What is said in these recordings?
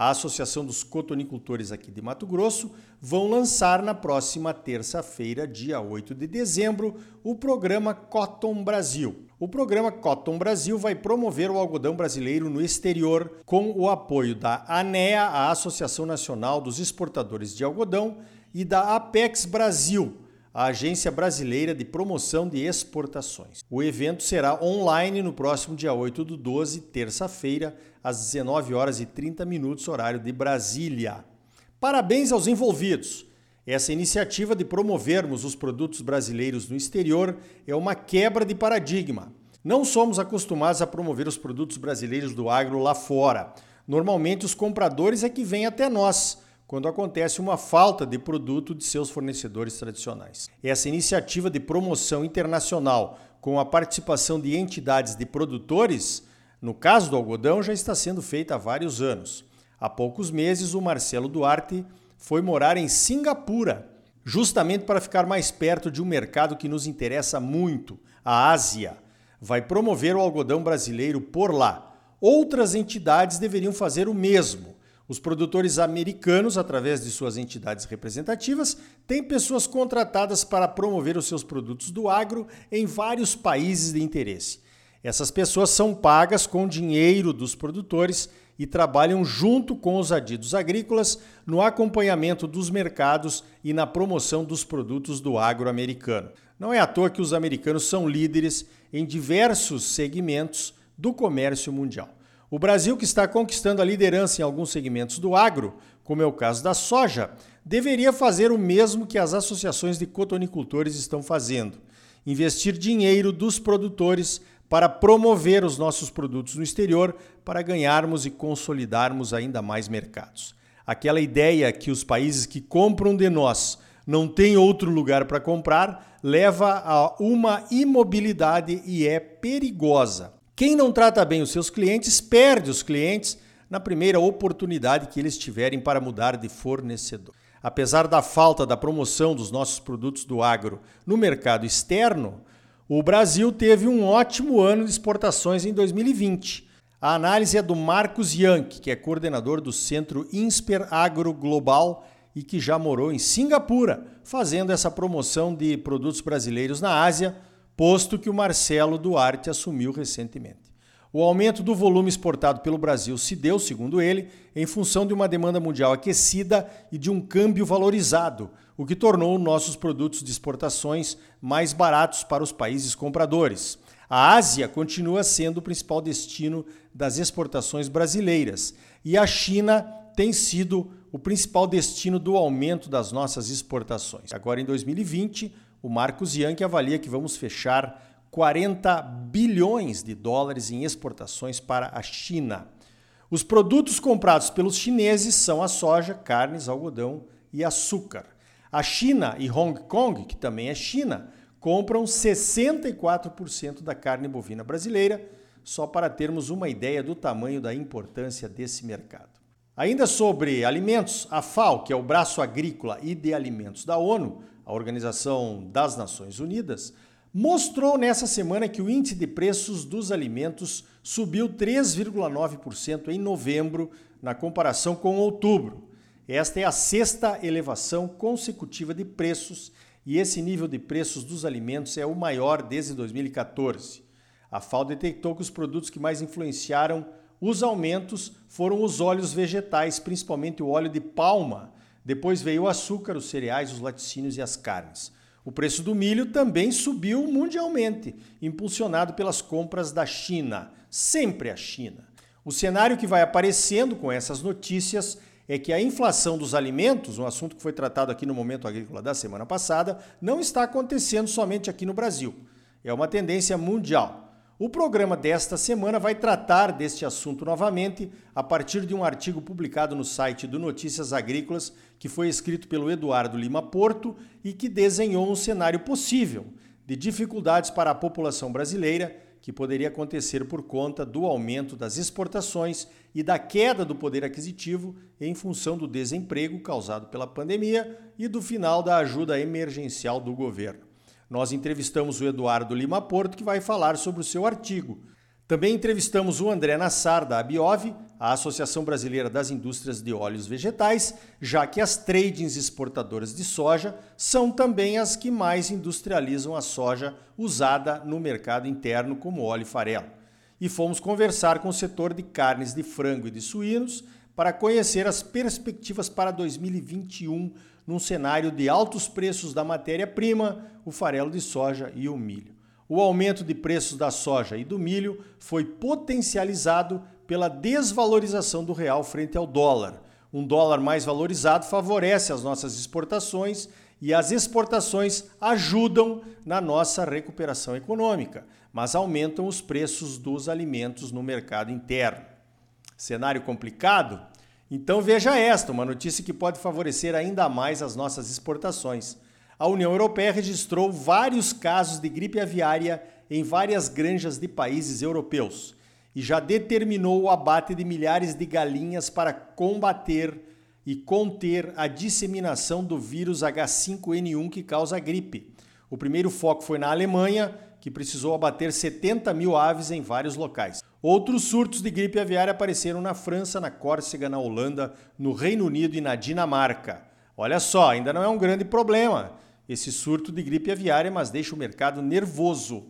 a Associação dos Cotonicultores aqui de Mato Grosso, vão lançar na próxima terça-feira, dia 8 de dezembro, o programa Cotton Brasil. O programa Cotton Brasil vai promover o algodão brasileiro no exterior com o apoio da ANEA, a Associação Nacional dos Exportadores de Algodão, e da Apex Brasil, a Agência Brasileira de Promoção de Exportações. O evento será online no próximo dia 8 do 12, terça-feira, às 19 horas e 30 minutos, horário de Brasília. Parabéns aos envolvidos! Essa iniciativa de promovermos os produtos brasileiros no exterior é uma quebra de paradigma. Não somos acostumados a promover os produtos brasileiros do agro lá fora. Normalmente, os compradores é que vêm até nós quando acontece uma falta de produto de seus fornecedores tradicionais. Essa iniciativa de promoção internacional, com a participação de entidades de produtores, no caso do algodão, já está sendo feita há vários anos. Há poucos meses, o Marcelo Duarte foi morar em Singapura, justamente para ficar mais perto de um mercado que nos interessa muito, a Ásia. Vai promover o algodão brasileiro por lá. Outras entidades deveriam fazer o mesmo os produtores americanos, através de suas entidades representativas, têm pessoas contratadas para promover os seus produtos do agro em vários países de interesse. Essas pessoas são pagas com dinheiro dos produtores e trabalham junto com os adidos agrícolas no acompanhamento dos mercados e na promoção dos produtos do agro americano. Não é à toa que os americanos são líderes em diversos segmentos do comércio mundial. O Brasil, que está conquistando a liderança em alguns segmentos do agro, como é o caso da soja, deveria fazer o mesmo que as associações de cotonicultores estão fazendo: investir dinheiro dos produtores para promover os nossos produtos no exterior para ganharmos e consolidarmos ainda mais mercados. Aquela ideia que os países que compram de nós não têm outro lugar para comprar leva a uma imobilidade e é perigosa. Quem não trata bem os seus clientes perde os clientes na primeira oportunidade que eles tiverem para mudar de fornecedor. Apesar da falta da promoção dos nossos produtos do agro no mercado externo, o Brasil teve um ótimo ano de exportações em 2020. A análise é do Marcos Yankee, que é coordenador do Centro Insper Agro Global e que já morou em Singapura, fazendo essa promoção de produtos brasileiros na Ásia posto que o Marcelo Duarte assumiu recentemente. O aumento do volume exportado pelo Brasil se deu, segundo ele, em função de uma demanda mundial aquecida e de um câmbio valorizado, o que tornou nossos produtos de exportações mais baratos para os países compradores. A Ásia continua sendo o principal destino das exportações brasileiras e a China tem sido o principal destino do aumento das nossas exportações. Agora, em 2020, o Marcos Yankee avalia que vamos fechar 40 bilhões de dólares em exportações para a China. Os produtos comprados pelos chineses são a soja, carnes, algodão e açúcar. A China e Hong Kong, que também é China, compram 64% da carne bovina brasileira, só para termos uma ideia do tamanho da importância desse mercado. Ainda sobre alimentos, a FAO, que é o braço agrícola e de alimentos da ONU, a Organização das Nações Unidas, mostrou nessa semana que o índice de preços dos alimentos subiu 3,9% em novembro, na comparação com outubro. Esta é a sexta elevação consecutiva de preços e esse nível de preços dos alimentos é o maior desde 2014. A FAO detectou que os produtos que mais influenciaram os aumentos foram os óleos vegetais, principalmente o óleo de palma, depois veio o açúcar, os cereais, os laticínios e as carnes. O preço do milho também subiu mundialmente, impulsionado pelas compras da China, sempre a China. O cenário que vai aparecendo com essas notícias é que a inflação dos alimentos, um assunto que foi tratado aqui no Momento Agrícola da semana passada, não está acontecendo somente aqui no Brasil. É uma tendência mundial. O programa desta semana vai tratar deste assunto novamente a partir de um artigo publicado no site do Notícias Agrícolas, que foi escrito pelo Eduardo Lima Porto e que desenhou um cenário possível de dificuldades para a população brasileira que poderia acontecer por conta do aumento das exportações e da queda do poder aquisitivo em função do desemprego causado pela pandemia e do final da ajuda emergencial do governo. Nós entrevistamos o Eduardo Lima Porto, que vai falar sobre o seu artigo. Também entrevistamos o André Nassar, da Abiov, a Associação Brasileira das Indústrias de Óleos Vegetais, já que as tradings exportadoras de soja são também as que mais industrializam a soja usada no mercado interno como óleo e farelo. E fomos conversar com o setor de carnes de frango e de suínos para conhecer as perspectivas para 2021 num cenário de altos preços da matéria-prima, o farelo de soja e o milho. O aumento de preços da soja e do milho foi potencializado pela desvalorização do real frente ao dólar. Um dólar mais valorizado favorece as nossas exportações e as exportações ajudam na nossa recuperação econômica, mas aumentam os preços dos alimentos no mercado interno. Cenário complicado? Então veja esta, uma notícia que pode favorecer ainda mais as nossas exportações. A União Europeia registrou vários casos de gripe aviária em várias granjas de países europeus e já determinou o abate de milhares de galinhas para combater e conter a disseminação do vírus H5N1 que causa a gripe. O primeiro foco foi na Alemanha, que precisou abater 70 mil aves em vários locais. Outros surtos de gripe aviária apareceram na França, na Córcega, na Holanda, no Reino Unido e na Dinamarca. Olha só, ainda não é um grande problema esse surto de gripe aviária, mas deixa o mercado nervoso.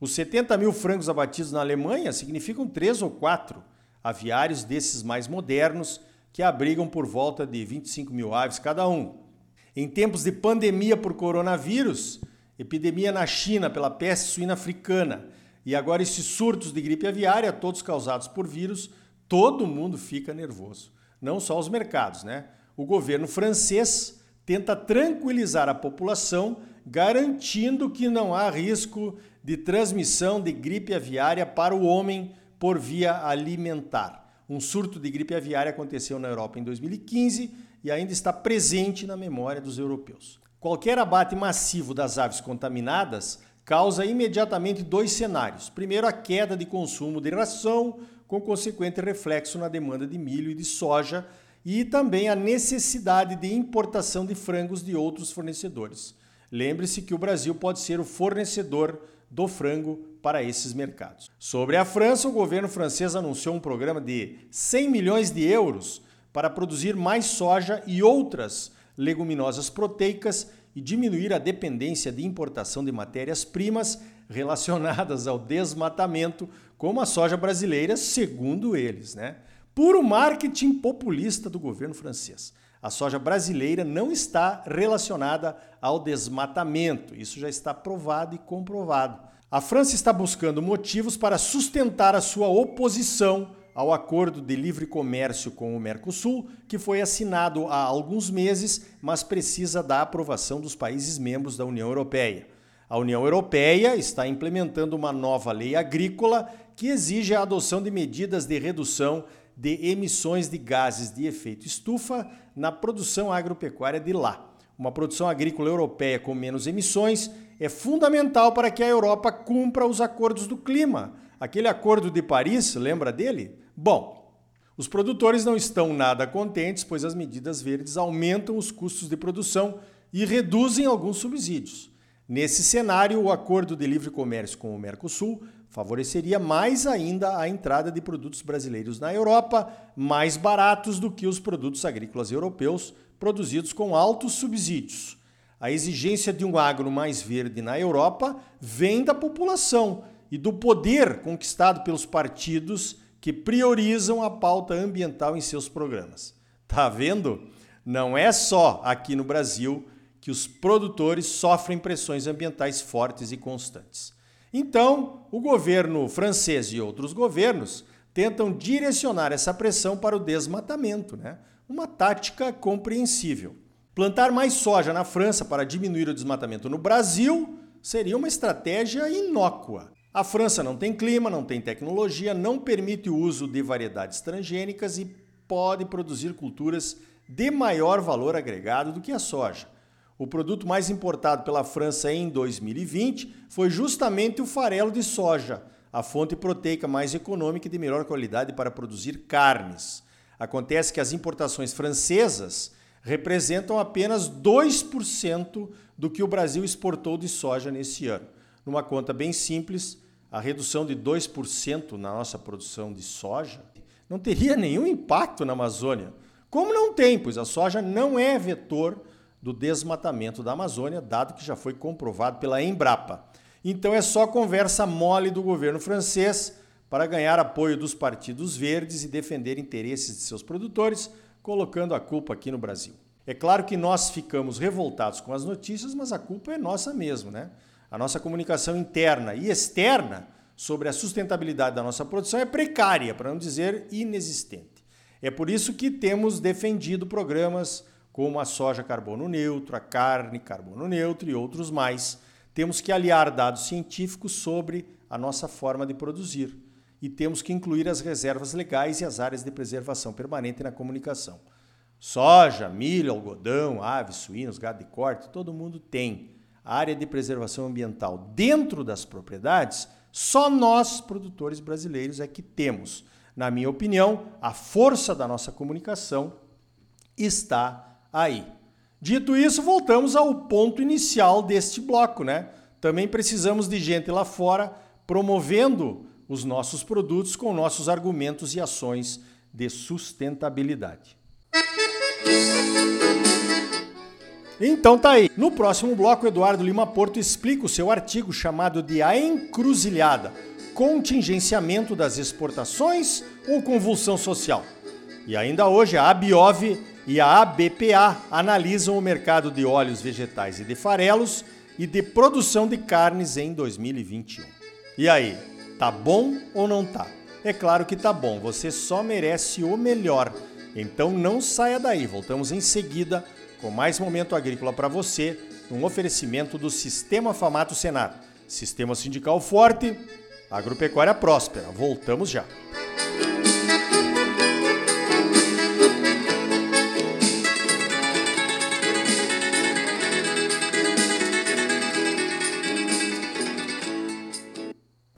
Os 70 mil frangos abatidos na Alemanha significam três ou quatro aviários desses mais modernos que abrigam por volta de 25 mil aves cada um. Em tempos de pandemia por coronavírus, epidemia na China pela peste suína africana e agora esses surtos de gripe aviária, todos causados por vírus, todo mundo fica nervoso. Não só os mercados, né? O governo francês tenta tranquilizar a população, garantindo que não há risco de transmissão de gripe aviária para o homem por via alimentar. Um surto de gripe aviária aconteceu na Europa em 2015 e ainda está presente na memória dos europeus. Qualquer abate massivo das aves contaminadas causa imediatamente dois cenários. Primeiro, a queda de consumo de ração, com consequente reflexo na demanda de milho e de soja, e também a necessidade de importação de frangos de outros fornecedores. Lembre-se que o Brasil pode ser o fornecedor do frango para esses mercados. Sobre a França, o governo francês anunciou um programa de 100 milhões de euros para produzir mais soja e outras leguminosas proteicas e diminuir a dependência de importação de matérias-primas relacionadas ao desmatamento, como a soja brasileira, segundo eles, né? Puro marketing populista do governo francês. A soja brasileira não está relacionada ao desmatamento. Isso já está provado e comprovado. A França está buscando motivos para sustentar a sua oposição ao acordo de livre comércio com o Mercosul, que foi assinado há alguns meses, mas precisa da aprovação dos países membros da União Europeia. A União Europeia está implementando uma nova lei agrícola que exige a adoção de medidas de redução de emissões de gases de efeito estufa na produção agropecuária de lá. Uma produção agrícola europeia com menos emissões é fundamental para que a Europa cumpra os acordos do clima. Aquele acordo de Paris, lembra dele? Bom, os produtores não estão nada contentes, pois as medidas verdes aumentam os custos de produção e reduzem alguns subsídios. Nesse cenário, o acordo de livre comércio com o Mercosul favoreceria mais ainda a entrada de produtos brasileiros na Europa, mais baratos do que os produtos agrícolas europeus produzidos com altos subsídios. A exigência de um agro mais verde na Europa vem da população e do poder conquistado pelos partidos que priorizam a pauta ambiental em seus programas. Tá vendo? Não é só aqui no Brasil que os produtores sofrem pressões ambientais fortes e constantes. Então, o governo francês e outros governos tentam direcionar essa pressão para o desmatamento, né? Uma tática compreensível. Plantar mais soja na França para diminuir o desmatamento no Brasil seria uma estratégia inócua. A França não tem clima, não tem tecnologia, não permite o uso de variedades transgênicas e pode produzir culturas de maior valor agregado do que a soja. O produto mais importado pela França em 2020 foi justamente o farelo de soja, a fonte proteica mais econômica e de melhor qualidade para produzir carnes. Acontece que as importações francesas representam apenas 2% do que o Brasil exportou de soja nesse ano. Numa conta bem simples, a redução de 2% na nossa produção de soja não teria nenhum impacto na Amazônia. Como não tem, pois a soja não é vetor do desmatamento da Amazônia, dado que já foi comprovado pela Embrapa. Então é só conversa mole do governo francês para ganhar apoio dos partidos verdes e defender interesses de seus produtores, colocando a culpa aqui no Brasil. É claro que nós ficamos revoltados com as notícias, mas a culpa é nossa mesmo, né? A nossa comunicação interna e externa sobre a sustentabilidade da nossa produção é precária, para não dizer inexistente. É por isso que temos defendido programas como a soja carbono neutro, a carne carbono neutro e outros mais. Temos que aliar dados científicos sobre a nossa forma de produzir e temos que incluir as reservas legais e as áreas de preservação permanente na comunicação. Soja, milho, algodão, aves, suínos, gado de corte, todo mundo tem área de preservação ambiental dentro das propriedades, só nós, produtores brasileiros, é que temos. Na minha opinião, a força da nossa comunicação está aí. Dito isso, voltamos ao ponto inicial deste bloco, né? Também precisamos de gente lá fora promovendo os nossos produtos com nossos argumentos e ações de sustentabilidade. Então tá aí. No próximo bloco, Eduardo Lima Porto explica o seu artigo chamado de A Encruzilhada: Contingenciamento das exportações ou convulsão social. E ainda hoje a Abiov e a ABPA analisam o mercado de óleos vegetais e de farelos e de produção de carnes em 2021. E aí, tá bom ou não tá? É claro que tá bom, você só merece o melhor. Então não saia daí, voltamos em seguida com mais momento agrícola para você, um oferecimento do Sistema Famato Senar. Sistema sindical forte, agropecuária próspera. Voltamos já.